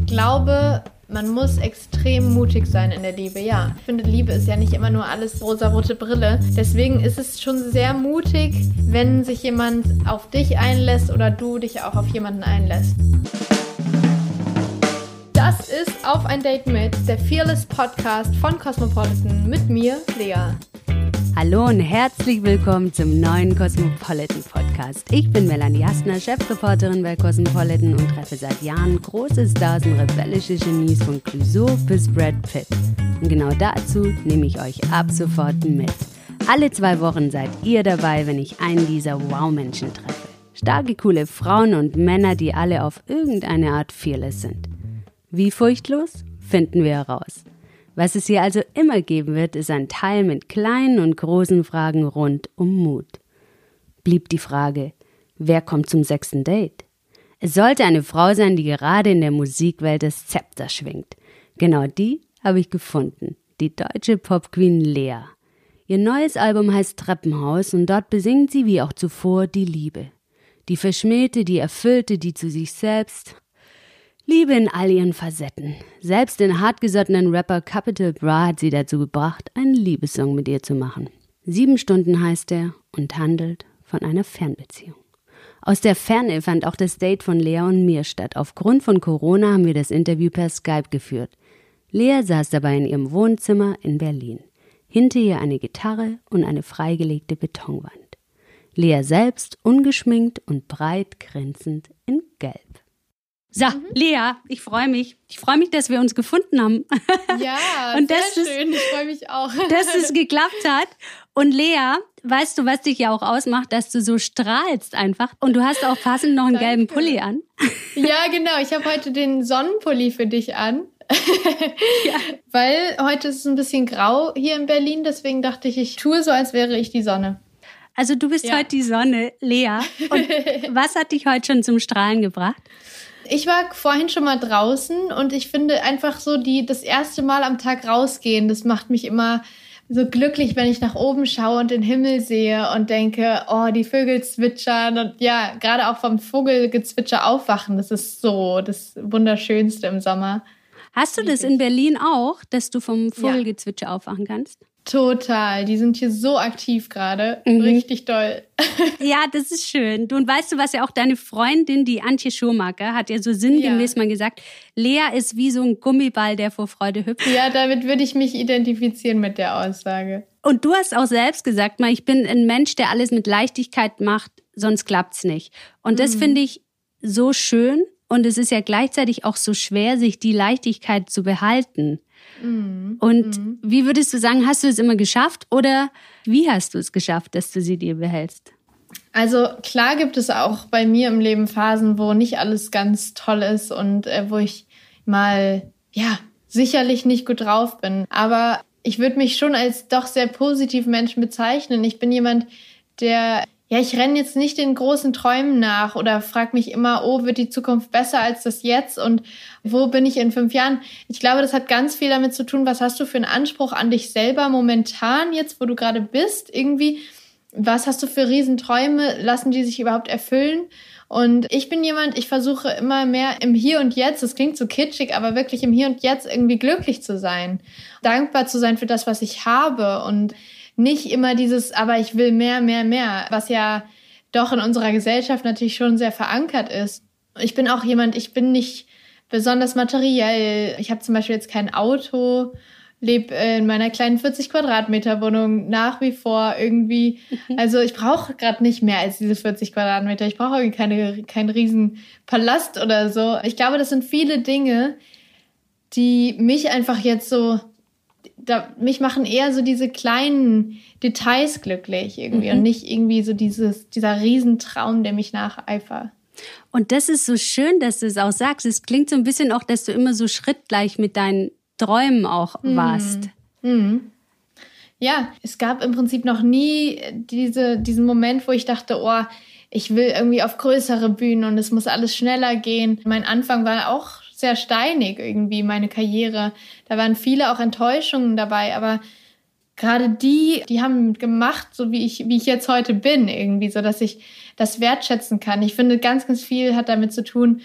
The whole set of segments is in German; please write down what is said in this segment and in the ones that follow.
Ich glaube, man muss extrem mutig sein in der Liebe, ja. Ich finde, Liebe ist ja nicht immer nur alles rosa-rote Brille. Deswegen ist es schon sehr mutig, wenn sich jemand auf dich einlässt oder du dich auch auf jemanden einlässt. Das ist Auf ein Date mit, der Fearless Podcast von Cosmopolitan mit mir, Lea. Hallo und herzlich willkommen zum neuen Cosmopolitan Podcast. Ich bin Melanie Jasner, Chefreporterin bei Cosmopolitan und treffe seit Jahren große Stars und rebellische Genies von Clouseau bis Brad Pitt. Und genau dazu nehme ich euch ab sofort mit. Alle zwei Wochen seid ihr dabei, wenn ich einen dieser Wow-Menschen treffe. Starke, coole Frauen und Männer, die alle auf irgendeine Art fearless sind. Wie furchtlos? Finden wir heraus. Was es hier also immer geben wird, ist ein Teil mit kleinen und großen Fragen rund um Mut. Blieb die Frage, wer kommt zum sechsten Date? Es sollte eine Frau sein, die gerade in der Musikwelt das Zepter schwingt. Genau die habe ich gefunden, die deutsche Popqueen Lea. Ihr neues Album heißt Treppenhaus und dort besingt sie wie auch zuvor die Liebe. Die verschmähte, die erfüllte, die zu sich selbst Liebe in all ihren Facetten. Selbst den hartgesottenen Rapper Capital Bra hat sie dazu gebracht, einen Liebessong mit ihr zu machen. Sieben Stunden heißt er und handelt von einer Fernbeziehung. Aus der Ferne fand auch das Date von Lea und mir statt. Aufgrund von Corona haben wir das Interview per Skype geführt. Lea saß dabei in ihrem Wohnzimmer in Berlin. Hinter ihr eine Gitarre und eine freigelegte Betonwand. Lea selbst ungeschminkt und breit grinsend in Gelb. So, mhm. Lea, ich freue mich. Ich freue mich, dass wir uns gefunden haben. Ja, und sehr das schön. Ist, ich freue mich auch. Dass es geklappt hat. Und Lea, weißt du, was dich ja auch ausmacht, dass du so strahlst einfach. Und du hast auch passend noch einen Danke. gelben Pulli an. Ja, genau. Ich habe heute den Sonnenpulli für dich an. ja. Weil heute ist es ein bisschen grau hier in Berlin. Deswegen dachte ich, ich tue so, als wäre ich die Sonne. Also du bist ja. heute die Sonne, Lea. Und was hat dich heute schon zum Strahlen gebracht? Ich war vorhin schon mal draußen und ich finde einfach so die das erste Mal am Tag rausgehen, das macht mich immer so glücklich, wenn ich nach oben schaue und den Himmel sehe und denke, oh, die Vögel zwitschern und ja, gerade auch vom Vogelgezwitscher aufwachen, das ist so das Wunderschönste im Sommer. Hast du das in Berlin auch, dass du vom Vogelgezwitscher ja. aufwachen kannst? Total, die sind hier so aktiv gerade. Mhm. Richtig toll. ja, das ist schön. Du, und weißt du, was ja auch deine Freundin, die Antje Schumacher, hat ja so sinngemäß ja. mal gesagt, Lea ist wie so ein Gummiball, der vor Freude hüpft. Ja, damit würde ich mich identifizieren mit der Aussage. Und du hast auch selbst gesagt, mal, ich bin ein Mensch, der alles mit Leichtigkeit macht, sonst klappt's nicht. Und das mhm. finde ich so schön. Und es ist ja gleichzeitig auch so schwer, sich die Leichtigkeit zu behalten. Mhm. Und mhm. wie würdest du sagen, hast du es immer geschafft oder wie hast du es geschafft, dass du sie dir behältst? Also klar gibt es auch bei mir im Leben Phasen, wo nicht alles ganz toll ist und äh, wo ich mal, ja, sicherlich nicht gut drauf bin. Aber ich würde mich schon als doch sehr positiven Menschen bezeichnen. Ich bin jemand, der ja, ich renne jetzt nicht den großen Träumen nach oder frage mich immer, oh, wird die Zukunft besser als das jetzt und wo bin ich in fünf Jahren? Ich glaube, das hat ganz viel damit zu tun, was hast du für einen Anspruch an dich selber momentan jetzt, wo du gerade bist, irgendwie, was hast du für Riesenträume, lassen die sich überhaupt erfüllen? Und ich bin jemand, ich versuche immer mehr im Hier und Jetzt, das klingt so kitschig, aber wirklich im Hier und Jetzt irgendwie glücklich zu sein, dankbar zu sein für das, was ich habe und nicht immer dieses, aber ich will mehr, mehr, mehr, was ja doch in unserer Gesellschaft natürlich schon sehr verankert ist. Ich bin auch jemand, ich bin nicht besonders materiell. Ich habe zum Beispiel jetzt kein Auto, lebe in meiner kleinen 40 Quadratmeter Wohnung nach wie vor irgendwie. Also ich brauche gerade nicht mehr als diese 40 Quadratmeter. Ich brauche irgendwie keine, keinen riesen Palast oder so. Ich glaube, das sind viele Dinge, die mich einfach jetzt so da, mich machen eher so diese kleinen Details glücklich irgendwie mhm. und nicht irgendwie so dieses, dieser Riesentraum, der mich nacheifert. Und das ist so schön, dass du es auch sagst. Es klingt so ein bisschen auch, dass du immer so schrittgleich mit deinen Träumen auch mhm. warst. Mhm. Ja, es gab im Prinzip noch nie diese, diesen Moment, wo ich dachte, oh, ich will irgendwie auf größere Bühnen und es muss alles schneller gehen. Mein Anfang war auch sehr steinig irgendwie, meine Karriere. Da waren viele auch Enttäuschungen dabei, aber gerade die, die haben gemacht, so wie ich, wie ich jetzt heute bin, irgendwie, so dass ich das wertschätzen kann. Ich finde, ganz, ganz viel hat damit zu tun,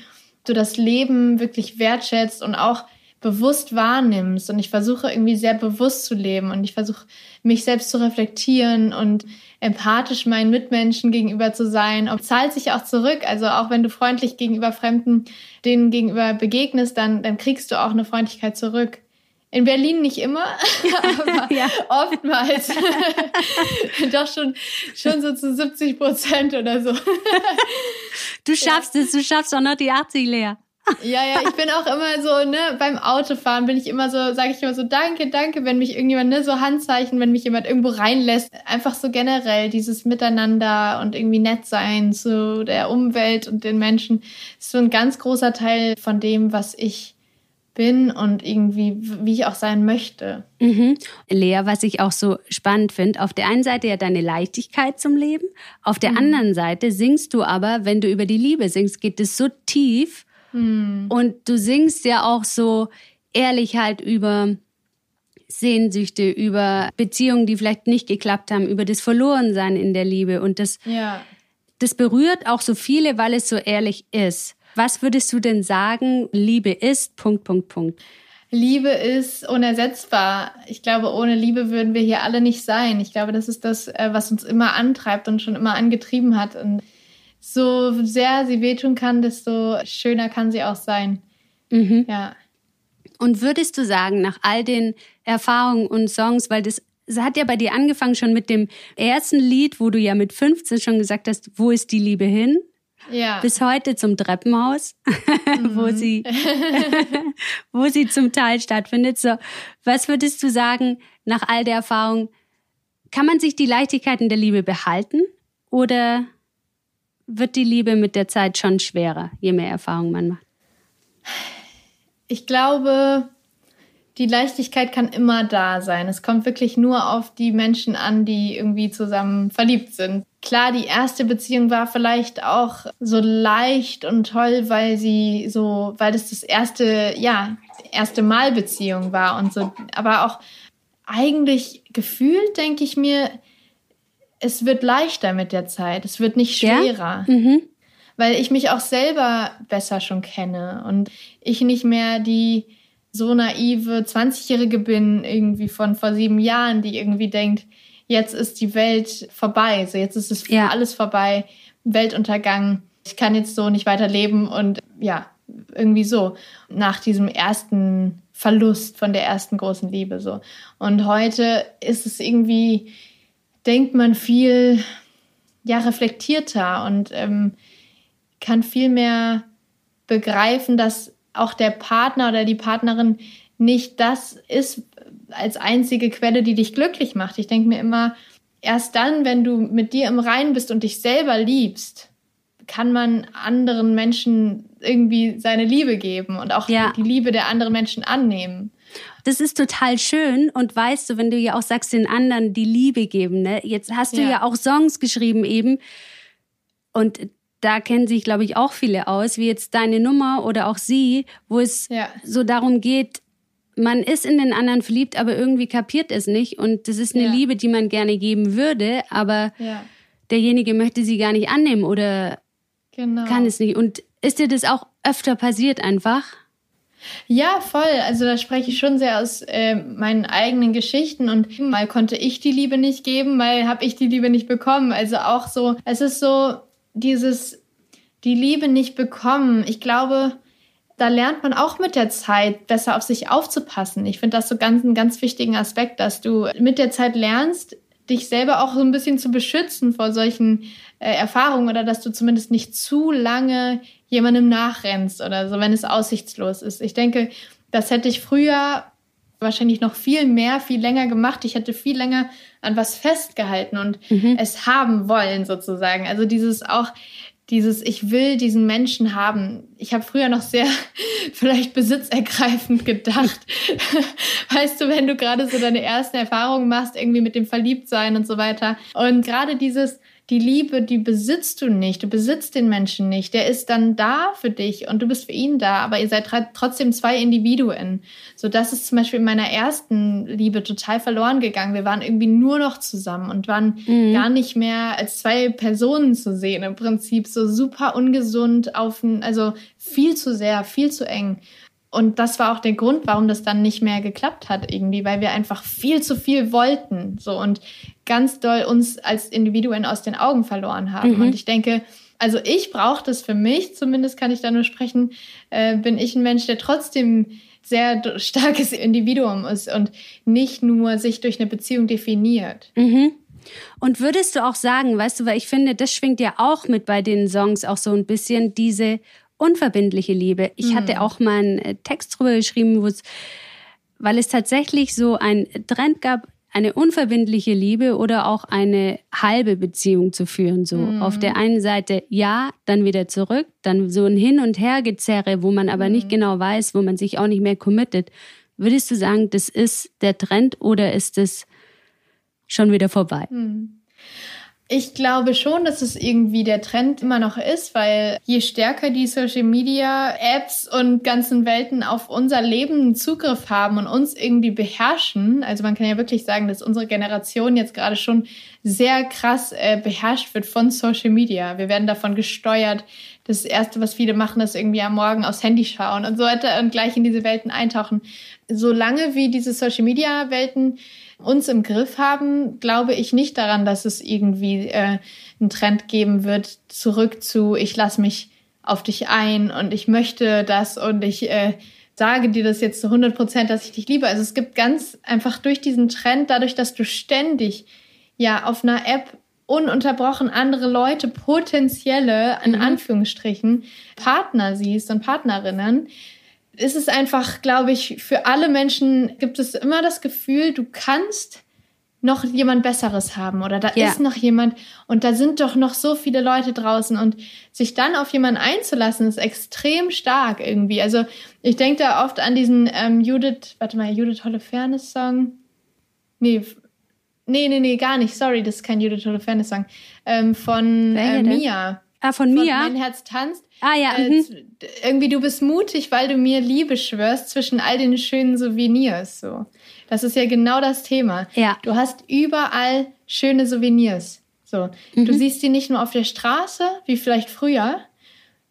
du das Leben wirklich wertschätzt und auch bewusst wahrnimmst. Und ich versuche irgendwie sehr bewusst zu leben und ich versuche mich selbst zu reflektieren und empathisch meinen Mitmenschen gegenüber zu sein. Ob zahlt sich auch zurück. Also auch wenn du freundlich gegenüber Fremden denen gegenüber begegnest, dann, dann kriegst du auch eine Freundlichkeit zurück. In Berlin nicht immer, aber ja. oftmals. Doch schon, schon so zu 70 Prozent oder so. du schaffst ja. es, du schaffst auch noch die 80 leer. Ja, ja, ich bin auch immer so, ne, beim Autofahren bin ich immer so, sage ich immer so, danke, danke, wenn mich irgendjemand, ne, so Handzeichen, wenn mich jemand irgendwo reinlässt. Einfach so generell dieses Miteinander und irgendwie nett sein zu der Umwelt und den Menschen ist so ein ganz großer Teil von dem, was ich bin und irgendwie, wie ich auch sein möchte. Mhm. Lea, was ich auch so spannend finde, auf der einen Seite ja deine Leichtigkeit zum Leben, auf der mhm. anderen Seite singst du aber, wenn du über die Liebe singst, geht es so tief hm. Und du singst ja auch so ehrlich halt über Sehnsüchte, über Beziehungen, die vielleicht nicht geklappt haben, über das Verlorensein in der Liebe. Und das, ja. das berührt auch so viele, weil es so ehrlich ist. Was würdest du denn sagen, Liebe ist, Punkt, Punkt, Punkt? Liebe ist unersetzbar. Ich glaube, ohne Liebe würden wir hier alle nicht sein. Ich glaube, das ist das, äh, was uns immer antreibt und schon immer angetrieben hat. Und so sehr sie wehtun kann, desto schöner kann sie auch sein. Mhm. Ja. Und würdest du sagen, nach all den Erfahrungen und Songs, weil das, das hat ja bei dir angefangen schon mit dem ersten Lied, wo du ja mit 15 schon gesagt hast, wo ist die Liebe hin? Ja. Bis heute zum Treppenhaus, mhm. wo sie, wo sie zum Teil stattfindet. So, was würdest du sagen, nach all der Erfahrung, kann man sich die Leichtigkeiten der Liebe behalten oder wird die Liebe mit der Zeit schon schwerer, je mehr Erfahrung man macht? Ich glaube, die Leichtigkeit kann immer da sein. Es kommt wirklich nur auf die Menschen an, die irgendwie zusammen verliebt sind. Klar, die erste Beziehung war vielleicht auch so leicht und toll, weil sie so, weil das das erste, ja, erste Mal Beziehung war und so. Aber auch eigentlich gefühlt denke ich mir, es wird leichter mit der Zeit. Es wird nicht schwerer. Ja? Mhm. Weil ich mich auch selber besser schon kenne und ich nicht mehr die so naive 20-Jährige bin, irgendwie von vor sieben Jahren, die irgendwie denkt, jetzt ist die Welt vorbei, so jetzt ist es ja. alles vorbei, Weltuntergang, ich kann jetzt so nicht weiterleben und ja, irgendwie so, nach diesem ersten Verlust von der ersten großen Liebe so. Und heute ist es irgendwie, denkt man viel ja, reflektierter und ähm, kann viel mehr begreifen, dass auch der Partner oder die Partnerin nicht das ist als einzige Quelle, die dich glücklich macht. Ich denke mir immer, erst dann, wenn du mit dir im Reinen bist und dich selber liebst, kann man anderen Menschen irgendwie seine Liebe geben und auch ja. die Liebe der anderen Menschen annehmen. Das ist total schön und weißt du, wenn du ja auch sagst, den anderen die Liebe geben, ne? Jetzt hast du ja, ja auch Songs geschrieben eben und da kennen sich, glaube ich, auch viele aus, wie jetzt deine Nummer oder auch sie, wo es ja. so darum geht, man ist in den anderen verliebt, aber irgendwie kapiert es nicht. Und das ist eine ja. Liebe, die man gerne geben würde, aber ja. derjenige möchte sie gar nicht annehmen oder genau. kann es nicht. Und ist dir das auch öfter passiert einfach? Ja, voll. Also da spreche ich schon sehr aus äh, meinen eigenen Geschichten und mal konnte ich die Liebe nicht geben, mal habe ich die Liebe nicht bekommen. Also auch so, es ist so dieses die Liebe nicht bekommen. Ich glaube, da lernt man auch mit der Zeit besser auf sich aufzupassen. Ich finde das so ganz einen ganz wichtigen Aspekt, dass du mit der Zeit lernst, dich selber auch so ein bisschen zu beschützen vor solchen äh, Erfahrungen oder dass du zumindest nicht zu lange jemandem nachrennst oder so, wenn es aussichtslos ist. Ich denke, das hätte ich früher wahrscheinlich noch viel mehr, viel länger gemacht. Ich hätte viel länger an was festgehalten und mhm. es haben wollen sozusagen. Also dieses auch, dieses ich will diesen Menschen haben. Ich habe früher noch sehr vielleicht besitzergreifend gedacht. weißt du, wenn du gerade so deine ersten Erfahrungen machst, irgendwie mit dem Verliebtsein und so weiter. Und gerade dieses, die Liebe, die besitzt du nicht. Du besitzt den Menschen nicht. Der ist dann da für dich und du bist für ihn da, aber ihr seid trotzdem zwei Individuen. So, das ist zum Beispiel in meiner ersten Liebe total verloren gegangen. Wir waren irgendwie nur noch zusammen und waren mhm. gar nicht mehr als zwei Personen zu sehen. Im Prinzip so super ungesund auf, also viel zu sehr, viel zu eng. Und das war auch der Grund, warum das dann nicht mehr geklappt hat irgendwie, weil wir einfach viel zu viel wollten, so und ganz doll uns als Individuen aus den Augen verloren haben. Mhm. Und ich denke, also ich brauche das für mich, zumindest kann ich da nur sprechen, äh, bin ich ein Mensch, der trotzdem sehr starkes Individuum ist und nicht nur sich durch eine Beziehung definiert. Mhm. Und würdest du auch sagen, weißt du, weil ich finde, das schwingt ja auch mit bei den Songs auch so ein bisschen diese unverbindliche Liebe. Ich mhm. hatte auch mal einen äh, Text drüber geschrieben, wo es, weil es tatsächlich so ein Trend gab, eine unverbindliche Liebe oder auch eine halbe Beziehung zu führen. So mhm. auf der einen Seite ja, dann wieder zurück, dann so ein Hin und Her gezerre, wo man aber mhm. nicht genau weiß, wo man sich auch nicht mehr committet. Würdest du sagen, das ist der Trend oder ist es schon wieder vorbei? Mhm. Ich glaube schon, dass es irgendwie der Trend immer noch ist, weil je stärker die Social Media Apps und ganzen Welten auf unser Leben Zugriff haben und uns irgendwie beherrschen, also man kann ja wirklich sagen, dass unsere Generation jetzt gerade schon sehr krass äh, beherrscht wird von Social Media. Wir werden davon gesteuert. Das erste, was viele machen, ist irgendwie am Morgen aufs Handy schauen und so weiter und gleich in diese Welten eintauchen. Solange wie diese Social Media Welten uns im Griff haben, glaube ich nicht daran, dass es irgendwie äh, einen Trend geben wird, zurück zu, ich lasse mich auf dich ein und ich möchte das und ich äh, sage dir das jetzt zu 100 Prozent, dass ich dich liebe. Also es gibt ganz einfach durch diesen Trend, dadurch, dass du ständig ja auf einer App ununterbrochen andere Leute, potenzielle, in mhm. Anführungsstrichen, Partner siehst und Partnerinnen, ist es einfach, glaube ich, für alle Menschen gibt es immer das Gefühl, du kannst noch jemand Besseres haben oder da ja. ist noch jemand und da sind doch noch so viele Leute draußen und sich dann auf jemanden einzulassen ist extrem stark irgendwie. Also ich denke da oft an diesen ähm, Judith, warte mal, Judith Holofernes Song. Nee, nee, nee, nee, gar nicht. Sorry, das ist kein Judith Holofernes Song. Ähm, von äh, Mia. Ah, von, von Mia? Mein Herz tanzt. Ah ja. Äh, mhm. irgendwie du bist mutig, weil du mir Liebe schwörst zwischen all den schönen Souvenirs. So, das ist ja genau das Thema. Ja. Du hast überall schöne Souvenirs. So, mhm. du siehst sie nicht nur auf der Straße wie vielleicht früher,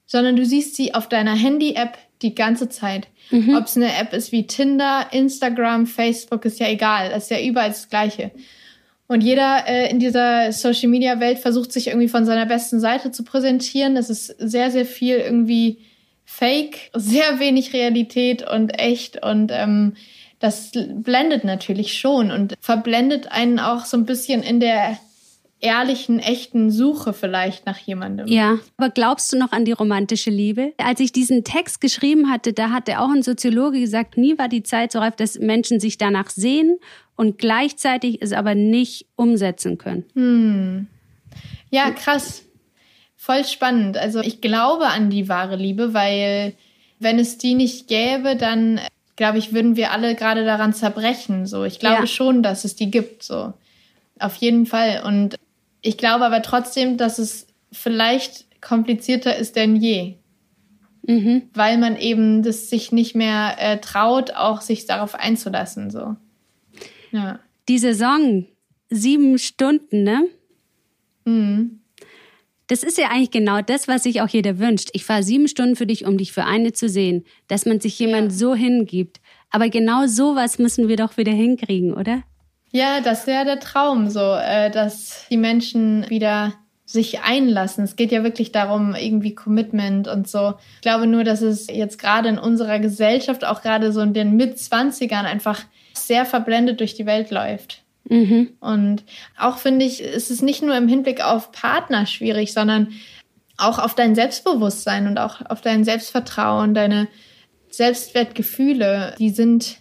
sondern du siehst sie auf deiner Handy-App die ganze Zeit. Mhm. Ob es eine App ist wie Tinder, Instagram, Facebook, ist ja egal. Das ist ja überall das Gleiche. Und jeder äh, in dieser Social Media Welt versucht sich irgendwie von seiner besten Seite zu präsentieren. Es ist sehr, sehr viel irgendwie fake, sehr wenig Realität und echt und ähm, das blendet natürlich schon und verblendet einen auch so ein bisschen in der ehrlichen, echten Suche vielleicht nach jemandem. Ja, aber glaubst du noch an die romantische Liebe? Als ich diesen Text geschrieben hatte, da hatte auch ein Soziologe gesagt, nie war die Zeit so reif, dass Menschen sich danach sehen und gleichzeitig es aber nicht umsetzen können. Hm. Ja, krass. Voll spannend. Also ich glaube an die wahre Liebe, weil wenn es die nicht gäbe, dann glaube ich, würden wir alle gerade daran zerbrechen. So, ich glaube ja. schon, dass es die gibt. So, auf jeden Fall. Und ich glaube aber trotzdem, dass es vielleicht komplizierter ist denn je. Mhm. Weil man eben das sich nicht mehr äh, traut, auch sich darauf einzulassen. So. Ja. Die Saison, sieben Stunden, ne? Mhm. Das ist ja eigentlich genau das, was sich auch jeder wünscht. Ich fahre sieben Stunden für dich, um dich für eine zu sehen, dass man sich jemand ja. so hingibt. Aber genau sowas müssen wir doch wieder hinkriegen, oder? Ja, das wäre der Traum, so, äh, dass die Menschen wieder sich einlassen. Es geht ja wirklich darum, irgendwie Commitment und so. Ich glaube nur, dass es jetzt gerade in unserer Gesellschaft, auch gerade so in den Mitzwanzigern einfach sehr verblendet durch die Welt läuft. Mhm. Und auch finde ich, ist es nicht nur im Hinblick auf Partner schwierig, sondern auch auf dein Selbstbewusstsein und auch auf dein Selbstvertrauen, deine Selbstwertgefühle, die sind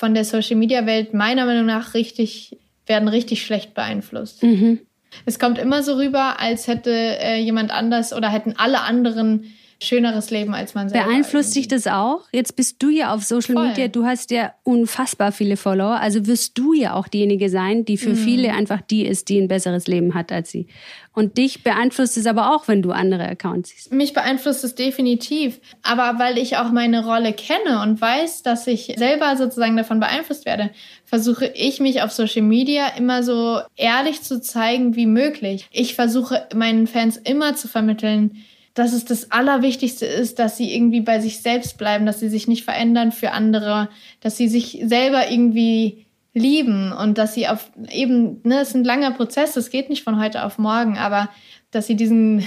von der Social Media Welt meiner Meinung nach richtig, werden richtig schlecht beeinflusst. Mhm. Es kommt immer so rüber, als hätte äh, jemand anders oder hätten alle anderen schöneres Leben als man selber. Beeinflusst dich das auch? Jetzt bist du ja auf Social Voll. Media, du hast ja unfassbar viele Follower, also wirst du ja auch diejenige sein, die für mhm. viele einfach die ist, die ein besseres Leben hat als sie. Und dich beeinflusst es aber auch, wenn du andere Accounts siehst. Mich beeinflusst es definitiv. Aber weil ich auch meine Rolle kenne und weiß, dass ich selber sozusagen davon beeinflusst werde, versuche ich mich auf Social Media immer so ehrlich zu zeigen wie möglich. Ich versuche meinen Fans immer zu vermitteln, dass es das Allerwichtigste ist, dass sie irgendwie bei sich selbst bleiben, dass sie sich nicht verändern für andere, dass sie sich selber irgendwie lieben und dass sie auf eben, ne, es ist ein langer Prozess, es geht nicht von heute auf morgen, aber dass sie diesen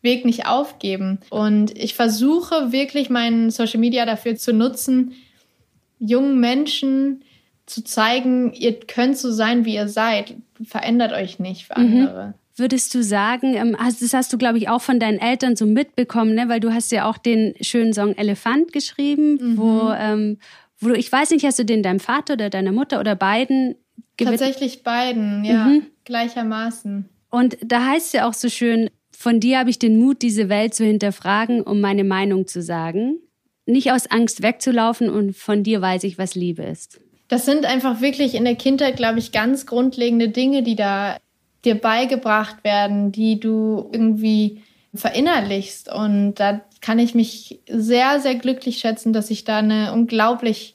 Weg nicht aufgeben. Und ich versuche wirklich meinen Social Media dafür zu nutzen, jungen Menschen zu zeigen, ihr könnt so sein, wie ihr seid. Verändert euch nicht für mhm. andere. Mhm. Würdest du sagen, ähm, das hast du, glaube ich, auch von deinen Eltern so mitbekommen, ne? weil du hast ja auch den schönen Song Elefant geschrieben, mhm. wo, ähm, wo du, ich weiß nicht, hast du den deinem Vater oder deiner Mutter oder beiden gewidmet? Tatsächlich beiden, ja, mhm. gleichermaßen. Und da heißt es ja auch so schön, von dir habe ich den Mut, diese Welt zu hinterfragen, um meine Meinung zu sagen. Nicht aus Angst wegzulaufen und von dir weiß ich, was Liebe ist. Das sind einfach wirklich in der Kindheit, glaube ich, ganz grundlegende Dinge, die da dir beigebracht werden, die du irgendwie verinnerlichst. Und da kann ich mich sehr, sehr glücklich schätzen, dass ich da eine unglaublich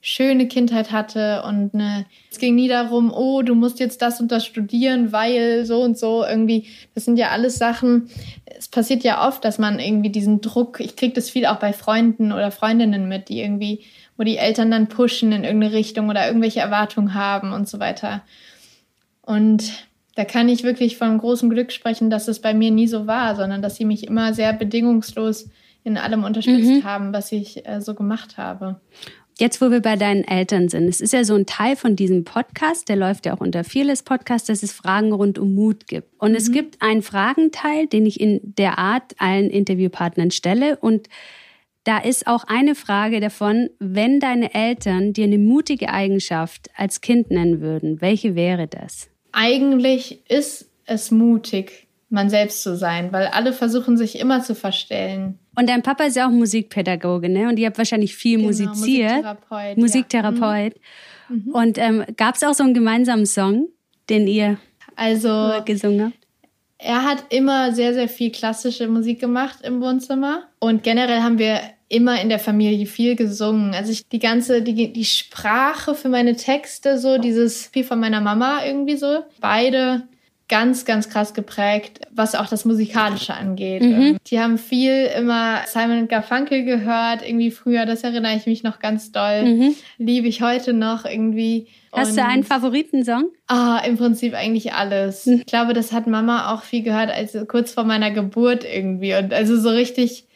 schöne Kindheit hatte und eine, es ging nie darum, oh, du musst jetzt das und das studieren, weil so und so irgendwie, das sind ja alles Sachen, es passiert ja oft, dass man irgendwie diesen Druck, ich kriege das viel auch bei Freunden oder Freundinnen mit, die irgendwie, wo die Eltern dann pushen in irgendeine Richtung oder irgendwelche Erwartungen haben und so weiter. Und da kann ich wirklich von großem Glück sprechen, dass es bei mir nie so war, sondern dass sie mich immer sehr bedingungslos in allem unterstützt mhm. haben, was ich äh, so gemacht habe. Jetzt, wo wir bei deinen Eltern sind, es ist ja so ein Teil von diesem Podcast, der läuft ja auch unter Fearless Podcast, dass es Fragen rund um Mut gibt. Und mhm. es gibt einen Fragenteil, den ich in der Art allen Interviewpartnern stelle. Und da ist auch eine Frage davon, wenn deine Eltern dir eine mutige Eigenschaft als Kind nennen würden, welche wäre das? Eigentlich ist es mutig, man selbst zu sein, weil alle versuchen sich immer zu verstellen. Und dein Papa ist ja auch Musikpädagoge, ne? Und ihr habt wahrscheinlich viel genau, musiziert. Musiktherapeut. Musiktherapeut. Ja. Mhm. Und ähm, gab es auch so einen gemeinsamen Song, den ihr also, gesungen habt? Er hat immer sehr, sehr viel klassische Musik gemacht im Wohnzimmer. Und generell haben wir immer in der Familie viel gesungen. Also ich, die ganze, die, die Sprache für meine Texte, so dieses viel von meiner Mama irgendwie so. Beide ganz, ganz krass geprägt, was auch das Musikalische angeht. Mhm. Die haben viel immer Simon Garfunkel gehört, irgendwie früher, das erinnere ich mich noch ganz doll. Mhm. Liebe ich heute noch irgendwie. Hast Und, du einen Favoritensong? Ah, im Prinzip eigentlich alles. Mhm. Ich glaube, das hat Mama auch viel gehört, als kurz vor meiner Geburt irgendwie. Und also so richtig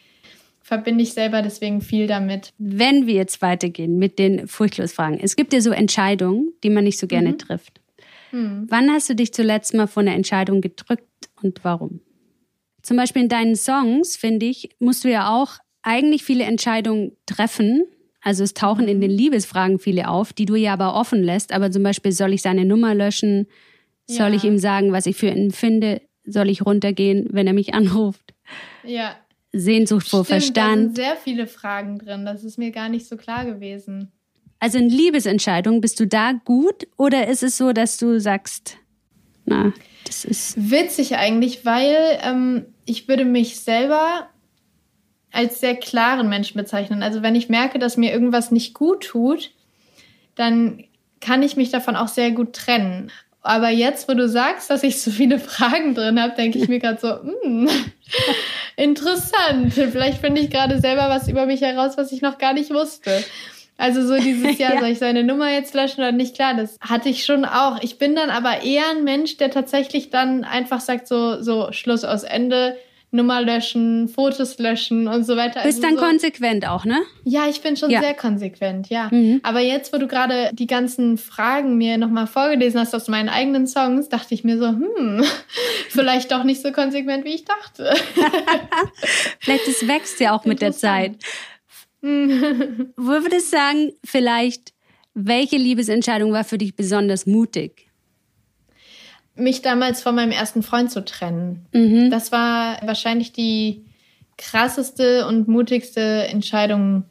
verbinde ich selber deswegen viel damit. Wenn wir jetzt weitergehen mit den Furchtlosfragen. Es gibt ja so Entscheidungen, die man nicht so gerne mhm. trifft. Mhm. Wann hast du dich zuletzt mal von einer Entscheidung gedrückt und warum? Zum Beispiel in deinen Songs, finde ich, musst du ja auch eigentlich viele Entscheidungen treffen. Also es tauchen in mhm. den Liebesfragen viele auf, die du ja aber offen lässt. Aber zum Beispiel, soll ich seine Nummer löschen? Soll ja. ich ihm sagen, was ich für ihn finde? Soll ich runtergehen, wenn er mich anruft? Ja, Sehnsucht vor Stimmt, Verstand. Da sind sehr viele Fragen drin. Das ist mir gar nicht so klar gewesen. Also in Liebesentscheidungen, bist du da gut oder ist es so, dass du sagst, na, das ist. Witzig eigentlich, weil ähm, ich würde mich selber als sehr klaren Menschen bezeichnen. Also wenn ich merke, dass mir irgendwas nicht gut tut, dann kann ich mich davon auch sehr gut trennen. Aber jetzt, wo du sagst, dass ich so viele Fragen drin habe, denke ich mir gerade so, hm, interessant. Vielleicht finde ich gerade selber was über mich heraus, was ich noch gar nicht wusste. Also so dieses Jahr, ja. soll ich seine Nummer jetzt löschen oder nicht? Klar, das hatte ich schon auch. Ich bin dann aber eher ein Mensch, der tatsächlich dann einfach sagt so, so Schluss aus Ende Nummer löschen, Fotos löschen und so weiter. Bist also dann so. konsequent auch, ne? Ja, ich bin schon ja. sehr konsequent, ja. Mhm. Aber jetzt, wo du gerade die ganzen Fragen mir nochmal vorgelesen hast aus meinen eigenen Songs, dachte ich mir so, hm, vielleicht doch nicht so konsequent, wie ich dachte. vielleicht es wächst ja auch mit der Zeit. Wo würdest du sagen, vielleicht, welche Liebesentscheidung war für dich besonders mutig? Mich damals von meinem ersten Freund zu trennen. Mhm. Das war wahrscheinlich die krasseste und mutigste Entscheidung,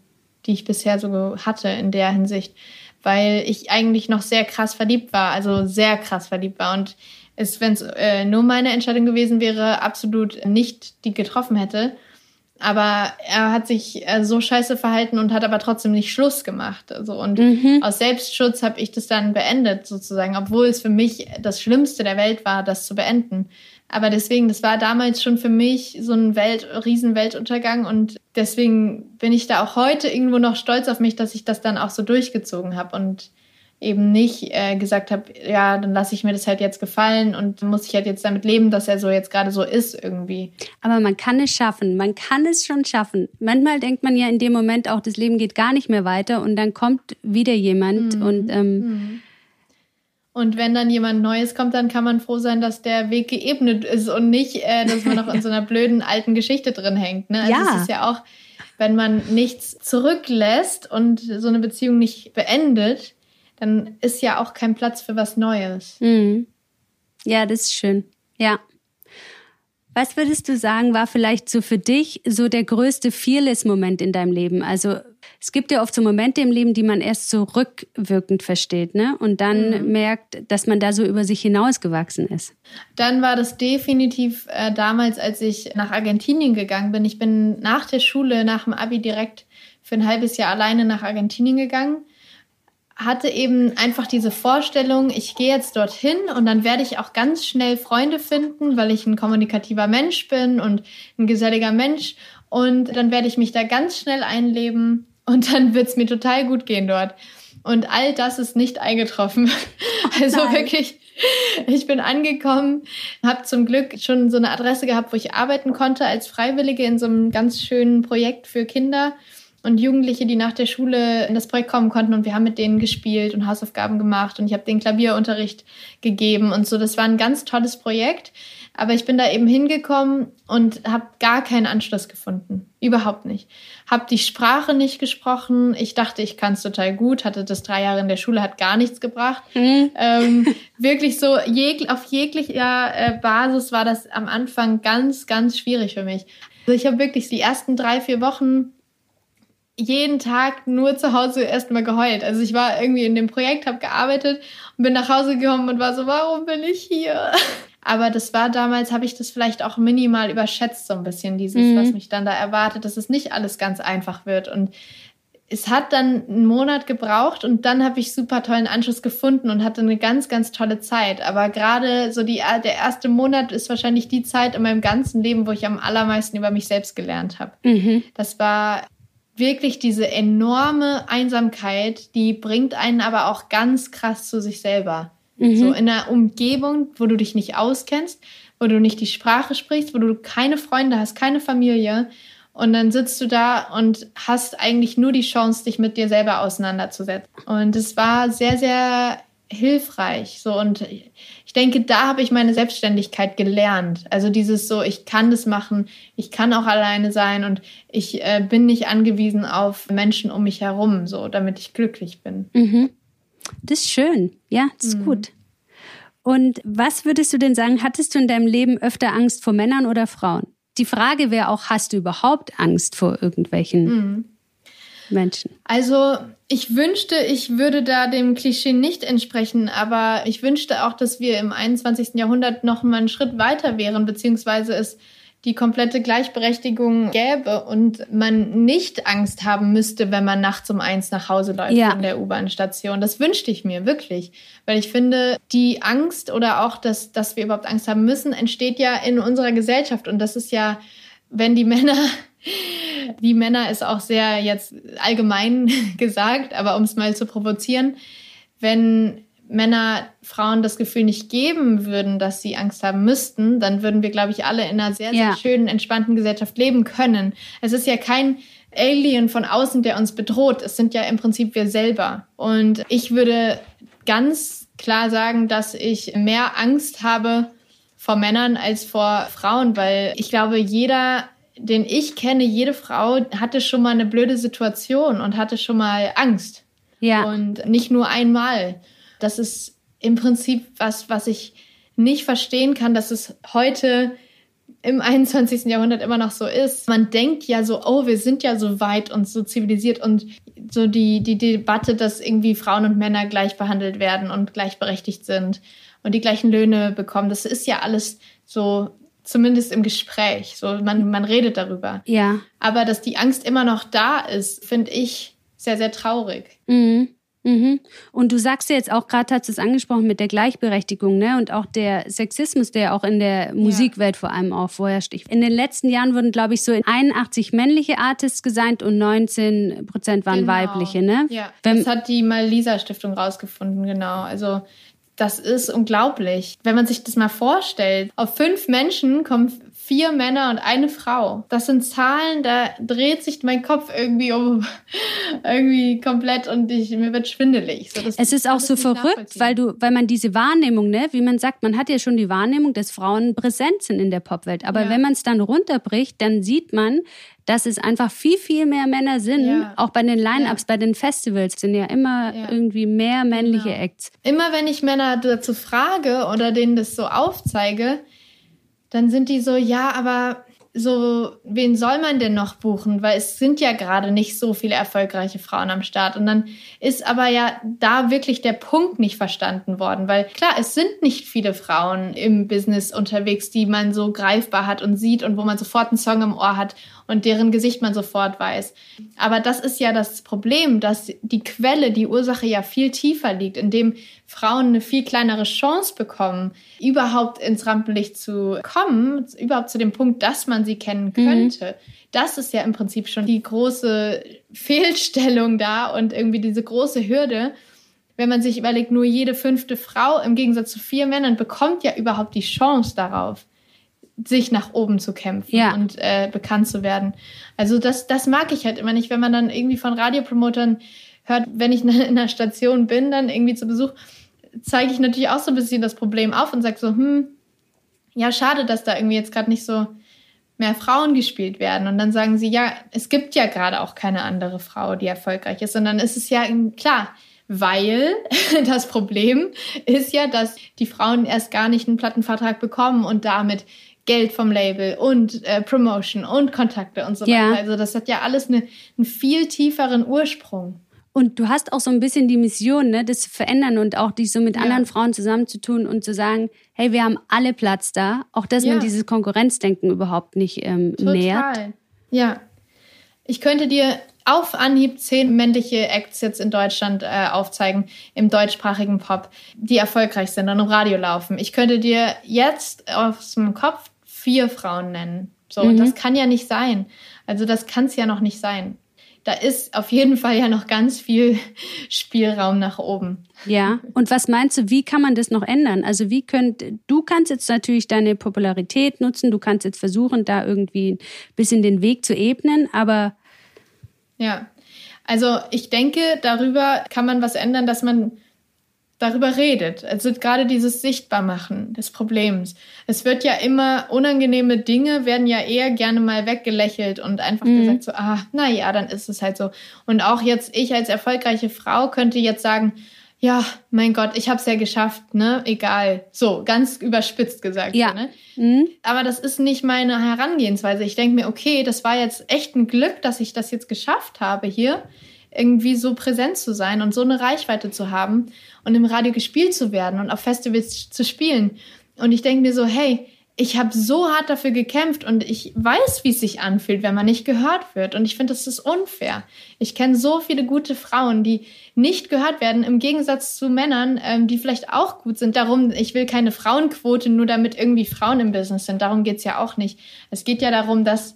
die ich bisher so hatte in der Hinsicht, weil ich eigentlich noch sehr krass verliebt war, also sehr krass verliebt war und es, wenn es äh, nur meine Entscheidung gewesen wäre, absolut nicht die getroffen hätte. Aber er hat sich äh, so scheiße verhalten und hat aber trotzdem nicht Schluss gemacht. Also, und mhm. aus Selbstschutz habe ich das dann beendet, sozusagen, obwohl es für mich das Schlimmste der Welt war, das zu beenden. Aber deswegen, das war damals schon für mich so ein Welt, Riesenweltuntergang und deswegen bin ich da auch heute irgendwo noch stolz auf mich, dass ich das dann auch so durchgezogen habe und eben nicht äh, gesagt habe, ja, dann lasse ich mir das halt jetzt gefallen und muss ich halt jetzt damit leben, dass er so jetzt gerade so ist irgendwie. Aber man kann es schaffen, man kann es schon schaffen. Manchmal denkt man ja in dem Moment auch, das Leben geht gar nicht mehr weiter und dann kommt wieder jemand mhm. und ähm, mhm. Und wenn dann jemand Neues kommt, dann kann man froh sein, dass der Weg geebnet ist und nicht, äh, dass man noch in so einer blöden alten Geschichte drin hängt. Ne? Also ja. es ist ja auch, wenn man nichts zurücklässt und so eine Beziehung nicht beendet, dann ist ja auch kein Platz für was Neues. Mhm. Ja, das ist schön. Ja. Was würdest du sagen, war vielleicht so für dich so der größte Fearless-Moment in deinem Leben? Also es gibt ja oft so Momente im Leben, die man erst so rückwirkend versteht, ne? Und dann mhm. merkt, dass man da so über sich hinausgewachsen ist. Dann war das definitiv äh, damals, als ich nach Argentinien gegangen bin. Ich bin nach der Schule, nach dem Abi direkt für ein halbes Jahr alleine nach Argentinien gegangen hatte eben einfach diese Vorstellung, ich gehe jetzt dorthin und dann werde ich auch ganz schnell Freunde finden, weil ich ein kommunikativer Mensch bin und ein geselliger Mensch. Und dann werde ich mich da ganz schnell einleben und dann wird es mir total gut gehen dort. Und all das ist nicht eingetroffen. Also wirklich, ich bin angekommen, habe zum Glück schon so eine Adresse gehabt, wo ich arbeiten konnte als Freiwillige in so einem ganz schönen Projekt für Kinder und Jugendliche, die nach der Schule in das Projekt kommen konnten und wir haben mit denen gespielt und Hausaufgaben gemacht und ich habe den Klavierunterricht gegeben und so. Das war ein ganz tolles Projekt, aber ich bin da eben hingekommen und habe gar keinen Anschluss gefunden, überhaupt nicht. Habe die Sprache nicht gesprochen. Ich dachte, ich kann es total gut, hatte das drei Jahre in der Schule, hat gar nichts gebracht. Mhm. Ähm, wirklich so jeg auf jeglicher äh, Basis war das am Anfang ganz, ganz schwierig für mich. Also ich habe wirklich die ersten drei, vier Wochen jeden Tag nur zu Hause erstmal geheult. Also ich war irgendwie in dem Projekt, habe gearbeitet und bin nach Hause gekommen und war so, warum bin ich hier? Aber das war damals, habe ich das vielleicht auch minimal überschätzt, so ein bisschen, dieses, mhm. was mich dann da erwartet, dass es nicht alles ganz einfach wird. Und es hat dann einen Monat gebraucht und dann habe ich super tollen Anschluss gefunden und hatte eine ganz, ganz tolle Zeit. Aber gerade so die, der erste Monat ist wahrscheinlich die Zeit in meinem ganzen Leben, wo ich am allermeisten über mich selbst gelernt habe. Mhm. Das war wirklich diese enorme Einsamkeit, die bringt einen aber auch ganz krass zu sich selber. Mhm. So in einer Umgebung, wo du dich nicht auskennst, wo du nicht die Sprache sprichst, wo du keine Freunde hast, keine Familie. Und dann sitzt du da und hast eigentlich nur die Chance, dich mit dir selber auseinanderzusetzen. Und es war sehr, sehr hilfreich. So und ich denke, da habe ich meine Selbstständigkeit gelernt. Also dieses so, ich kann das machen, ich kann auch alleine sein und ich äh, bin nicht angewiesen auf Menschen um mich herum, so damit ich glücklich bin. Mhm. Das ist schön. Ja, das ist mhm. gut. Und was würdest du denn sagen, hattest du in deinem Leben öfter Angst vor Männern oder Frauen? Die Frage wäre auch, hast du überhaupt Angst vor irgendwelchen mhm. Menschen? Also ich wünschte, ich würde da dem Klischee nicht entsprechen, aber ich wünschte auch, dass wir im 21. Jahrhundert noch mal einen Schritt weiter wären, beziehungsweise es die komplette Gleichberechtigung gäbe und man nicht Angst haben müsste, wenn man nachts um eins nach Hause läuft ja. in der U-Bahn-Station. Das wünschte ich mir wirklich, weil ich finde, die Angst oder auch, dass, dass wir überhaupt Angst haben müssen, entsteht ja in unserer Gesellschaft und das ist ja, wenn die Männer die Männer ist auch sehr jetzt allgemein gesagt, aber um es mal zu provozieren, wenn Männer Frauen das Gefühl nicht geben würden, dass sie Angst haben müssten, dann würden wir, glaube ich, alle in einer sehr, sehr ja. schönen, entspannten Gesellschaft leben können. Es ist ja kein Alien von außen, der uns bedroht. Es sind ja im Prinzip wir selber. Und ich würde ganz klar sagen, dass ich mehr Angst habe vor Männern als vor Frauen, weil ich glaube, jeder den ich kenne, jede Frau hatte schon mal eine blöde Situation und hatte schon mal Angst. Ja. Und nicht nur einmal. Das ist im Prinzip was, was ich nicht verstehen kann, dass es heute im 21. Jahrhundert immer noch so ist. Man denkt ja so, oh, wir sind ja so weit und so zivilisiert und so die, die Debatte, dass irgendwie Frauen und Männer gleich behandelt werden und gleichberechtigt sind und die gleichen Löhne bekommen. Das ist ja alles so zumindest im Gespräch. So, man, man redet darüber. Ja. Aber dass die Angst immer noch da ist, finde ich sehr, sehr traurig. Mhm. Mhm. Und du sagst ja jetzt auch gerade, hast du es angesprochen mit der Gleichberechtigung, ne? Und auch der Sexismus, der auch in der Musikwelt ja. vor allem auch vorherrscht. In den letzten Jahren wurden, glaube ich, so 81 männliche Artists gesigned und 19 Prozent waren genau. weibliche, ne? Ja. Wenn, das hat die Malisa Stiftung rausgefunden, genau. Also das ist unglaublich. Wenn man sich das mal vorstellt, auf fünf Menschen kommen vier Männer und eine Frau. Das sind Zahlen, da dreht sich mein Kopf irgendwie um irgendwie komplett und ich, mir wird schwindelig. So, es ist auch so verrückt, weil du, weil man diese Wahrnehmung, ne, wie man sagt, man hat ja schon die Wahrnehmung, dass Frauen präsent sind in der Popwelt. Aber ja. wenn man es dann runterbricht, dann sieht man, dass es einfach viel, viel mehr Männer sind. Ja. Auch bei den Line-Ups, ja. bei den Festivals sind ja immer ja. irgendwie mehr männliche genau. Acts. Immer wenn ich Männer dazu frage oder denen das so aufzeige, dann sind die so, ja, aber so, wen soll man denn noch buchen? Weil es sind ja gerade nicht so viele erfolgreiche Frauen am Start. Und dann ist aber ja da wirklich der Punkt nicht verstanden worden. Weil klar, es sind nicht viele Frauen im Business unterwegs, die man so greifbar hat und sieht und wo man sofort einen Song im Ohr hat und deren Gesicht man sofort weiß. Aber das ist ja das Problem, dass die Quelle, die Ursache ja viel tiefer liegt, indem Frauen eine viel kleinere Chance bekommen, überhaupt ins Rampenlicht zu kommen, überhaupt zu dem Punkt, dass man sie kennen mhm. könnte. Mhm. Das ist ja im Prinzip schon die große Fehlstellung da und irgendwie diese große Hürde wenn man sich überlegt, nur jede fünfte Frau im Gegensatz zu vier Männern bekommt ja überhaupt die Chance darauf sich nach oben zu kämpfen ja. und äh, bekannt zu werden. Also das, das mag ich halt immer nicht, wenn man dann irgendwie von Radiopromotern hört, wenn ich in einer Station bin, dann irgendwie zu Besuch, zeige ich natürlich auch so ein bisschen das Problem auf und sage so, hm, ja, schade, dass da irgendwie jetzt gerade nicht so mehr Frauen gespielt werden. Und dann sagen sie, ja, es gibt ja gerade auch keine andere Frau, die erfolgreich ist, sondern es ist ja klar, weil das Problem ist ja, dass die Frauen erst gar nicht einen Plattenvertrag bekommen und damit Geld vom Label und äh, Promotion und Kontakte und so ja. weiter. Also das hat ja alles eine, einen viel tieferen Ursprung. Und du hast auch so ein bisschen die Mission, ne, das zu verändern und auch dich so mit ja. anderen Frauen zusammenzutun und zu sagen, hey, wir haben alle Platz da. Auch dass ja. man dieses Konkurrenzdenken überhaupt nicht ähm, Total. nährt. Ja. Ich könnte dir auf Anhieb zehn männliche Acts jetzt in Deutschland äh, aufzeigen, im deutschsprachigen Pop, die erfolgreich sind und im Radio laufen. Ich könnte dir jetzt aus dem Kopf vier Frauen nennen. So, mhm. das kann ja nicht sein. Also das kann es ja noch nicht sein. Da ist auf jeden Fall ja noch ganz viel Spielraum nach oben. Ja, und was meinst du, wie kann man das noch ändern? Also wie könnt, du kannst jetzt natürlich deine Popularität nutzen, du kannst jetzt versuchen, da irgendwie ein bisschen den Weg zu ebnen, aber. Ja, also ich denke, darüber kann man was ändern, dass man darüber redet. Also gerade dieses Sichtbarmachen des Problems. Es wird ja immer, unangenehme Dinge werden ja eher gerne mal weggelächelt und einfach mhm. gesagt so, ah, na ja, dann ist es halt so. Und auch jetzt ich als erfolgreiche Frau könnte jetzt sagen, ja, mein Gott, ich habe es ja geschafft, ne? Egal. So, ganz überspitzt gesagt. Ja. Ne? Mhm. Aber das ist nicht meine Herangehensweise. Ich denke mir, okay, das war jetzt echt ein Glück, dass ich das jetzt geschafft habe hier irgendwie so präsent zu sein und so eine Reichweite zu haben und im Radio gespielt zu werden und auf Festivals zu spielen. Und ich denke mir so, hey, ich habe so hart dafür gekämpft und ich weiß, wie es sich anfühlt, wenn man nicht gehört wird. Und ich finde, das ist unfair. Ich kenne so viele gute Frauen, die nicht gehört werden, im Gegensatz zu Männern, ähm, die vielleicht auch gut sind. Darum, ich will keine Frauenquote, nur damit irgendwie Frauen im Business sind. Darum geht's ja auch nicht. Es geht ja darum, dass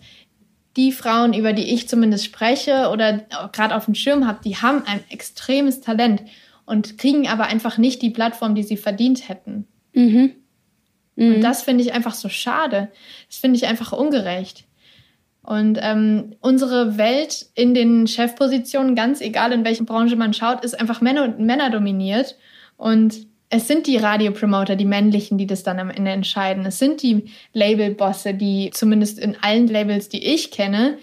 die Frauen, über die ich zumindest spreche oder gerade auf dem Schirm habe, die haben ein extremes Talent und kriegen aber einfach nicht die Plattform, die sie verdient hätten. Mhm. Mhm. Und das finde ich einfach so schade. Das finde ich einfach ungerecht. Und ähm, unsere Welt in den Chefpositionen, ganz egal in welche Branche man schaut, ist einfach Männer und Männer dominiert. Und es sind die Radiopromoter, die männlichen, die das dann am Ende entscheiden. Es sind die Labelbosse, die zumindest in allen Labels, die ich kenne,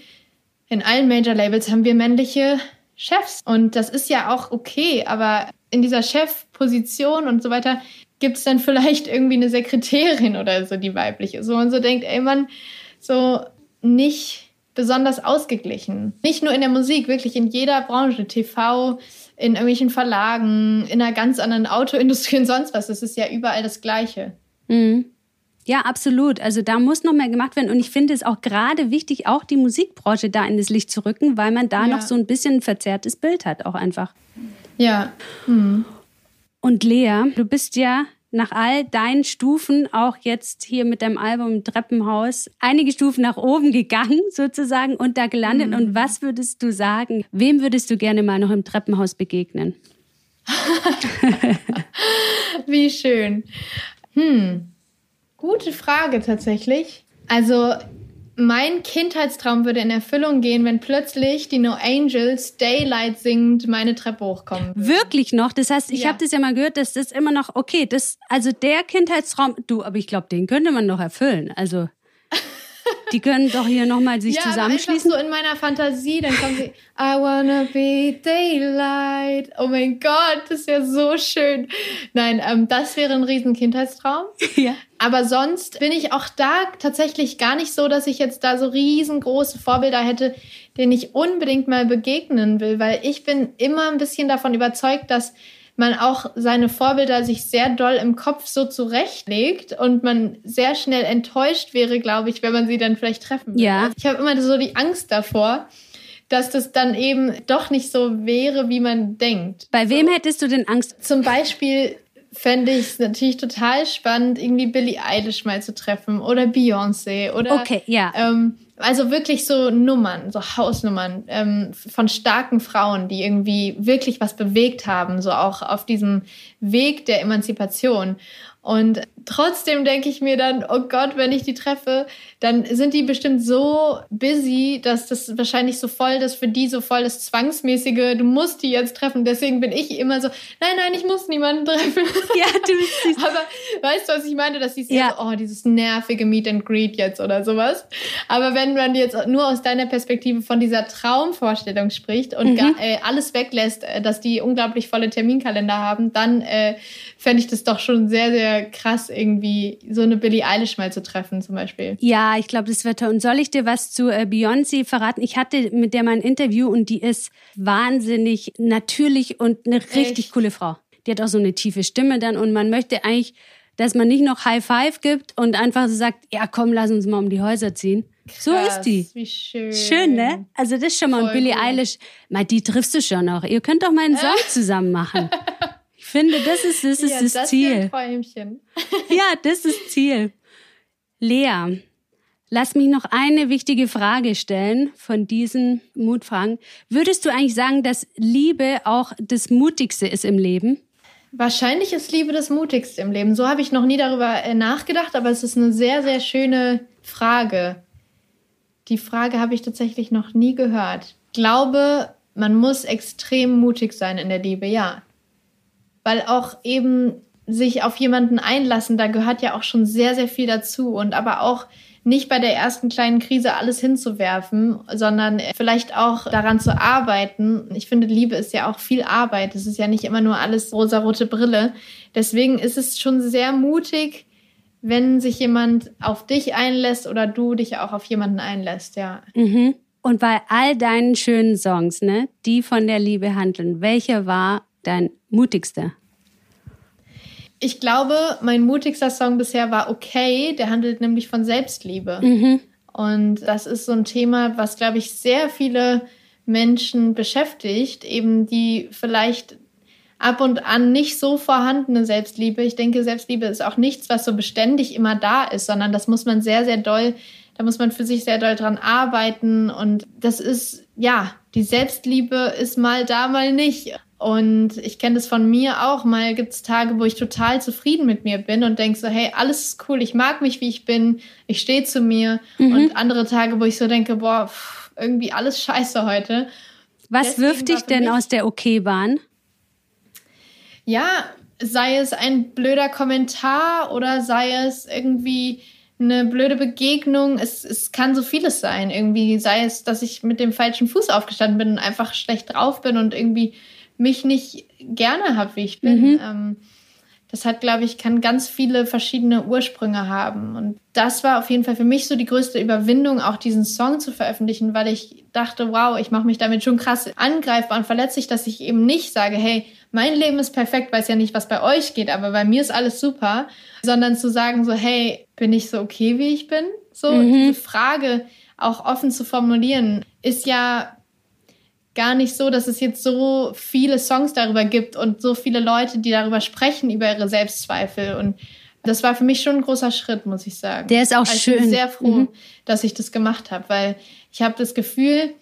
in allen Major-Labels haben wir männliche Chefs. Und das ist ja auch okay, aber in dieser Chefposition und so weiter gibt es dann vielleicht irgendwie eine Sekretärin oder so, die weiblich ist, wo man so denkt, ey, man, so nicht besonders ausgeglichen. Nicht nur in der Musik, wirklich in jeder Branche, TV, in irgendwelchen Verlagen, in einer ganz anderen Autoindustrie und sonst was. Es ist ja überall das Gleiche. Mhm. Ja, absolut. Also da muss noch mehr gemacht werden. Und ich finde es auch gerade wichtig, auch die Musikbranche da in das Licht zu rücken, weil man da ja. noch so ein bisschen ein verzerrtes Bild hat, auch einfach. Ja. Mhm. Und Lea, du bist ja nach all deinen Stufen auch jetzt hier mit deinem Album Treppenhaus einige Stufen nach oben gegangen sozusagen und da gelandet. Mhm. Und was würdest du sagen? Wem würdest du gerne mal noch im Treppenhaus begegnen? Wie schön. Hm, gute Frage tatsächlich. Also mein Kindheitstraum würde in Erfüllung gehen, wenn plötzlich die No Angels Daylight singend meine Treppe hochkommen. Würden. Wirklich noch? Das heißt, ich ja. habe das ja mal gehört, dass das immer noch okay, das also der Kindheitstraum, du, aber ich glaube, den könnte man noch erfüllen. Also die können doch hier nochmal sich ja, zusammenschließen. Ja, so in meiner Fantasie, dann kommen sie, I wanna be daylight. Oh mein Gott, das ist ja so schön. Nein, ähm, das wäre ein riesen Kindheitstraum. Ja. Aber sonst bin ich auch da tatsächlich gar nicht so, dass ich jetzt da so riesengroße Vorbilder hätte, denen ich unbedingt mal begegnen will, weil ich bin immer ein bisschen davon überzeugt, dass man auch seine Vorbilder sich sehr doll im Kopf so zurechtlegt und man sehr schnell enttäuscht wäre, glaube ich, wenn man sie dann vielleicht treffen würde. Ja. Ich habe immer so die Angst davor, dass das dann eben doch nicht so wäre, wie man denkt. Bei wem hättest du denn Angst? Zum Beispiel fände ich es natürlich total spannend, irgendwie Billie Eilish mal zu treffen oder Beyoncé oder okay, ja. Ähm, also wirklich so Nummern, so Hausnummern ähm, von starken Frauen, die irgendwie wirklich was bewegt haben, so auch auf diesem Weg der Emanzipation. Und trotzdem denke ich mir dann, oh Gott, wenn ich die treffe, dann sind die bestimmt so busy, dass das wahrscheinlich so voll, das für die so voll das Zwangsmäßige, du musst die jetzt treffen. Deswegen bin ich immer so, nein, nein, ich muss niemanden treffen. Ja, du bist Aber weißt du, was ich meine? Dass sie ja. so, oh, dieses nervige Meet and Greet jetzt oder sowas. Aber wenn man jetzt nur aus deiner Perspektive von dieser Traumvorstellung spricht und mhm. gar, äh, alles weglässt, äh, dass die unglaublich volle Terminkalender haben, dann äh, fände ich das doch schon sehr, sehr krass, irgendwie so eine Billie Eilish mal zu treffen zum Beispiel. Ja, ich glaube, das wird toll. Und soll ich dir was zu äh, Beyoncé verraten? Ich hatte mit der mal ein Interview und die ist wahnsinnig natürlich und eine richtig Echt? coole Frau. Die hat auch so eine tiefe Stimme dann und man möchte eigentlich, dass man nicht noch High Five gibt und einfach so sagt, ja komm, lass uns mal um die Häuser ziehen. Krass, so ist die. Wie schön. Schön, ne? Also das ist schon mal Voll Billie gut. Eilish. Mal, die triffst du schon noch. Ihr könnt doch mal einen Song zusammen machen. Ich finde, das ist das, ist ja, das, das Ziel. Ja, das ist Ziel. Lea, lass mich noch eine wichtige Frage stellen von diesen Mutfragen. Würdest du eigentlich sagen, dass Liebe auch das Mutigste ist im Leben? Wahrscheinlich ist Liebe das Mutigste im Leben. So habe ich noch nie darüber äh, nachgedacht, aber es ist eine sehr, sehr schöne Frage. Die Frage habe ich tatsächlich noch nie gehört. Ich glaube, man muss extrem mutig sein in der Liebe, ja. Weil auch eben sich auf jemanden einlassen, da gehört ja auch schon sehr, sehr viel dazu. Und aber auch nicht bei der ersten kleinen Krise alles hinzuwerfen, sondern vielleicht auch daran zu arbeiten. Ich finde, Liebe ist ja auch viel Arbeit. Es ist ja nicht immer nur alles rosarote Brille. Deswegen ist es schon sehr mutig, wenn sich jemand auf dich einlässt oder du dich auch auf jemanden einlässt, ja. Mhm. Und bei all deinen schönen Songs, ne, die von der Liebe handeln, welcher war dein mutigster? ich glaube, mein mutigster Song bisher war Okay. Der handelt nämlich von Selbstliebe. Mhm. Und das ist so ein Thema, was, glaube ich, sehr viele Menschen beschäftigt, eben die vielleicht ab und an nicht so vorhandene Selbstliebe. Ich denke, Selbstliebe ist auch nichts, was so beständig immer da ist, sondern das muss man sehr, sehr doll, da muss man für sich sehr doll dran arbeiten. Und das ist, ja, die Selbstliebe ist mal da, mal nicht. Und ich kenne das von mir auch. Mal gibt es Tage, wo ich total zufrieden mit mir bin und denke so, hey, alles ist cool, ich mag mich, wie ich bin, ich stehe zu mir. Mhm. Und andere Tage, wo ich so denke, boah, pff, irgendwie alles scheiße heute. Was Deswegen wirft dich denn aus der OK-Bahn? Okay ja, sei es ein blöder Kommentar oder sei es irgendwie eine blöde Begegnung. Es, es kann so vieles sein. Irgendwie sei es, dass ich mit dem falschen Fuß aufgestanden bin und einfach schlecht drauf bin und irgendwie mich nicht gerne habe, wie ich bin. Mhm. Ähm, das hat, glaube ich, kann ganz viele verschiedene Ursprünge haben. Und das war auf jeden Fall für mich so die größte Überwindung, auch diesen Song zu veröffentlichen, weil ich dachte, wow, ich mache mich damit schon krass angreifbar und verletzlich, dass ich eben nicht sage, hey, mein Leben ist perfekt, weiß ja nicht, was bei euch geht, aber bei mir ist alles super, sondern zu sagen so, hey, bin ich so okay, wie ich bin? So, mhm. diese Frage auch offen zu formulieren, ist ja gar nicht so, dass es jetzt so viele Songs darüber gibt und so viele Leute, die darüber sprechen, über ihre Selbstzweifel. Und das war für mich schon ein großer Schritt, muss ich sagen. Der ist auch also schön. Ich bin sehr froh, mhm. dass ich das gemacht habe, weil ich habe das Gefühl,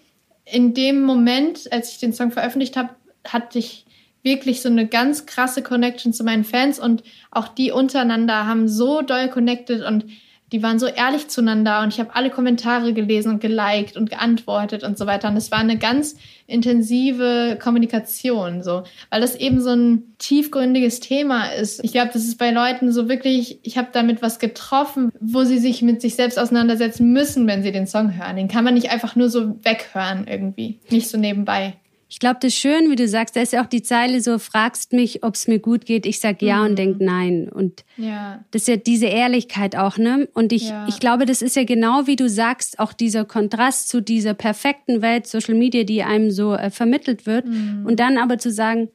in dem Moment, als ich den Song veröffentlicht habe, hatte ich wirklich so eine ganz krasse Connection zu meinen Fans und auch die untereinander haben so doll connected und die waren so ehrlich zueinander und ich habe alle Kommentare gelesen und geliked und geantwortet und so weiter. Und es war eine ganz intensive Kommunikation, so, weil das eben so ein tiefgründiges Thema ist. Ich glaube, das ist bei Leuten so wirklich, ich habe damit was getroffen, wo sie sich mit sich selbst auseinandersetzen müssen, wenn sie den Song hören. Den kann man nicht einfach nur so weghören irgendwie, nicht so nebenbei. Ich glaube, das ist schön, wie du sagst, da ist ja auch die Zeile so, fragst mich, ob es mir gut geht, ich sag ja mhm. und denk nein. Und ja. das ist ja diese Ehrlichkeit auch, ne? Und ich, ja. ich glaube, das ist ja genau wie du sagst, auch dieser Kontrast zu dieser perfekten Welt, Social Media, die einem so äh, vermittelt wird. Mhm. Und dann aber zu sagen,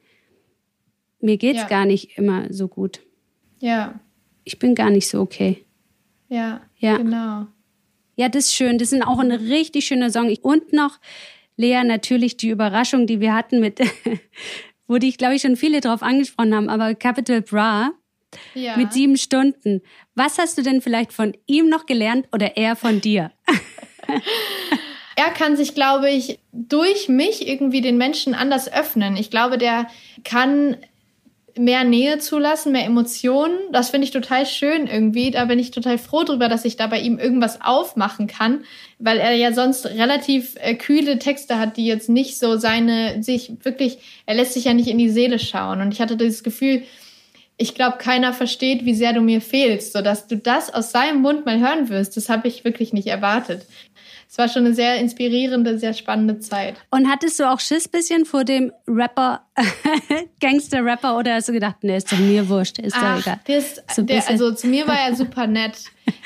mir geht's ja. gar nicht immer so gut. Ja. Ich bin gar nicht so okay. Ja, ja. genau. Ja, das ist schön. Das ist auch ein richtig schöner Song. Und noch, Lea, natürlich die Überraschung, die wir hatten mit, wo dich, glaube ich, schon viele drauf angesprochen haben, aber Capital Bra ja. mit sieben Stunden. Was hast du denn vielleicht von ihm noch gelernt oder er von dir? er kann sich, glaube ich, durch mich irgendwie den Menschen anders öffnen. Ich glaube, der kann mehr Nähe zulassen, mehr Emotionen. Das finde ich total schön irgendwie. Da bin ich total froh drüber, dass ich da bei ihm irgendwas aufmachen kann, weil er ja sonst relativ äh, kühle Texte hat, die jetzt nicht so seine, sich wirklich, er lässt sich ja nicht in die Seele schauen. Und ich hatte dieses Gefühl, ich glaube, keiner versteht, wie sehr du mir fehlst, so dass du das aus seinem Mund mal hören wirst. Das habe ich wirklich nicht erwartet es war schon eine sehr inspirierende, sehr spannende Zeit. Und hattest du auch Schiss bisschen vor dem Rapper, Gangster-Rapper oder hast du gedacht, nee, ist doch mir wurscht, ist doch egal. Ist, so der, also zu mir war er super nett,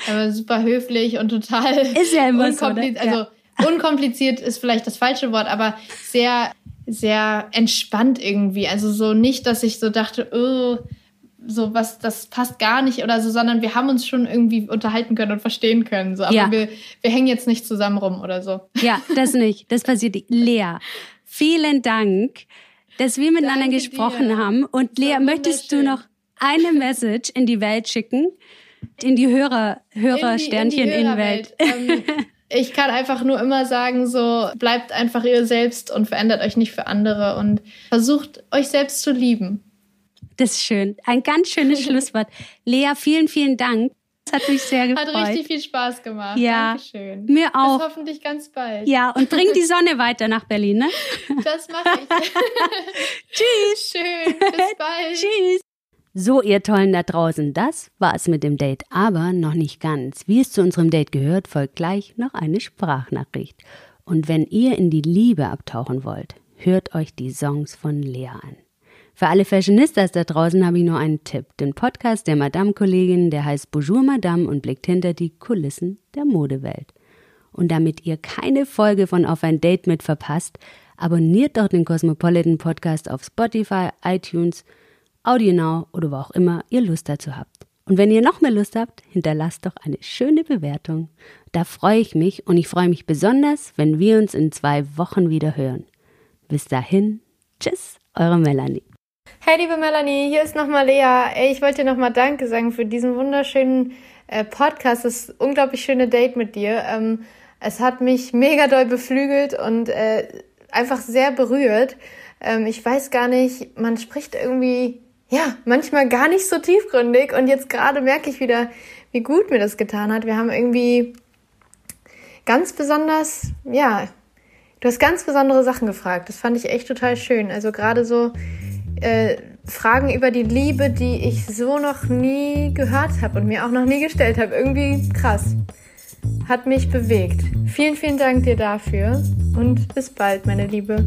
er war super höflich und total ist ja immer unkompliziert. So, ne? Also unkompliziert ist vielleicht das falsche Wort, aber sehr, sehr entspannt irgendwie. Also so nicht, dass ich so dachte, oh, so was, das passt gar nicht oder so, sondern wir haben uns schon irgendwie unterhalten können und verstehen können. So. Aber ja. wir, wir hängen jetzt nicht zusammen rum oder so. Ja, das nicht. Das passiert nicht. Lea, vielen Dank, dass wir miteinander Danke gesprochen dir. haben. Und Lea, möchtest du noch eine Message in die Welt schicken? In die Hörer, Hörersternchen in, in, die Welt. Ähm, ich kann einfach nur immer sagen, so bleibt einfach ihr selbst und verändert euch nicht für andere und versucht euch selbst zu lieben. Das ist schön. Ein ganz schönes Schlusswort. Lea, vielen, vielen Dank. Das hat mich sehr gefreut. Hat richtig viel Spaß gemacht. Ja, Dankeschön. mir auch. Bis hoffentlich ganz bald. Ja, und bring die Sonne weiter nach Berlin, ne? Das mache ich. Tschüss. Schön. Bis bald. Tschüss. So, ihr Tollen da draußen, das war es mit dem Date, aber noch nicht ganz. Wie es zu unserem Date gehört, folgt gleich noch eine Sprachnachricht. Und wenn ihr in die Liebe abtauchen wollt, hört euch die Songs von Lea an. Für alle Fashionistas da draußen habe ich nur einen Tipp. Den Podcast der Madame-Kollegin, der heißt Bonjour Madame und blickt hinter die Kulissen der Modewelt. Und damit ihr keine Folge von Auf ein Date mit verpasst, abonniert doch den Cosmopolitan Podcast auf Spotify, iTunes, AudioNow oder wo auch immer ihr Lust dazu habt. Und wenn ihr noch mehr Lust habt, hinterlasst doch eine schöne Bewertung. Da freue ich mich und ich freue mich besonders, wenn wir uns in zwei Wochen wieder hören. Bis dahin, tschüss, eure Melanie. Hey, liebe Melanie, hier ist nochmal Lea. Ich wollte dir nochmal Danke sagen für diesen wunderschönen äh, Podcast, das unglaublich schöne Date mit dir. Ähm, es hat mich mega doll beflügelt und äh, einfach sehr berührt. Ähm, ich weiß gar nicht, man spricht irgendwie, ja, manchmal gar nicht so tiefgründig und jetzt gerade merke ich wieder, wie gut mir das getan hat. Wir haben irgendwie ganz besonders, ja, du hast ganz besondere Sachen gefragt. Das fand ich echt total schön. Also gerade so, äh, Fragen über die Liebe, die ich so noch nie gehört habe und mir auch noch nie gestellt habe. Irgendwie krass. Hat mich bewegt. Vielen, vielen Dank dir dafür und bis bald, meine Liebe.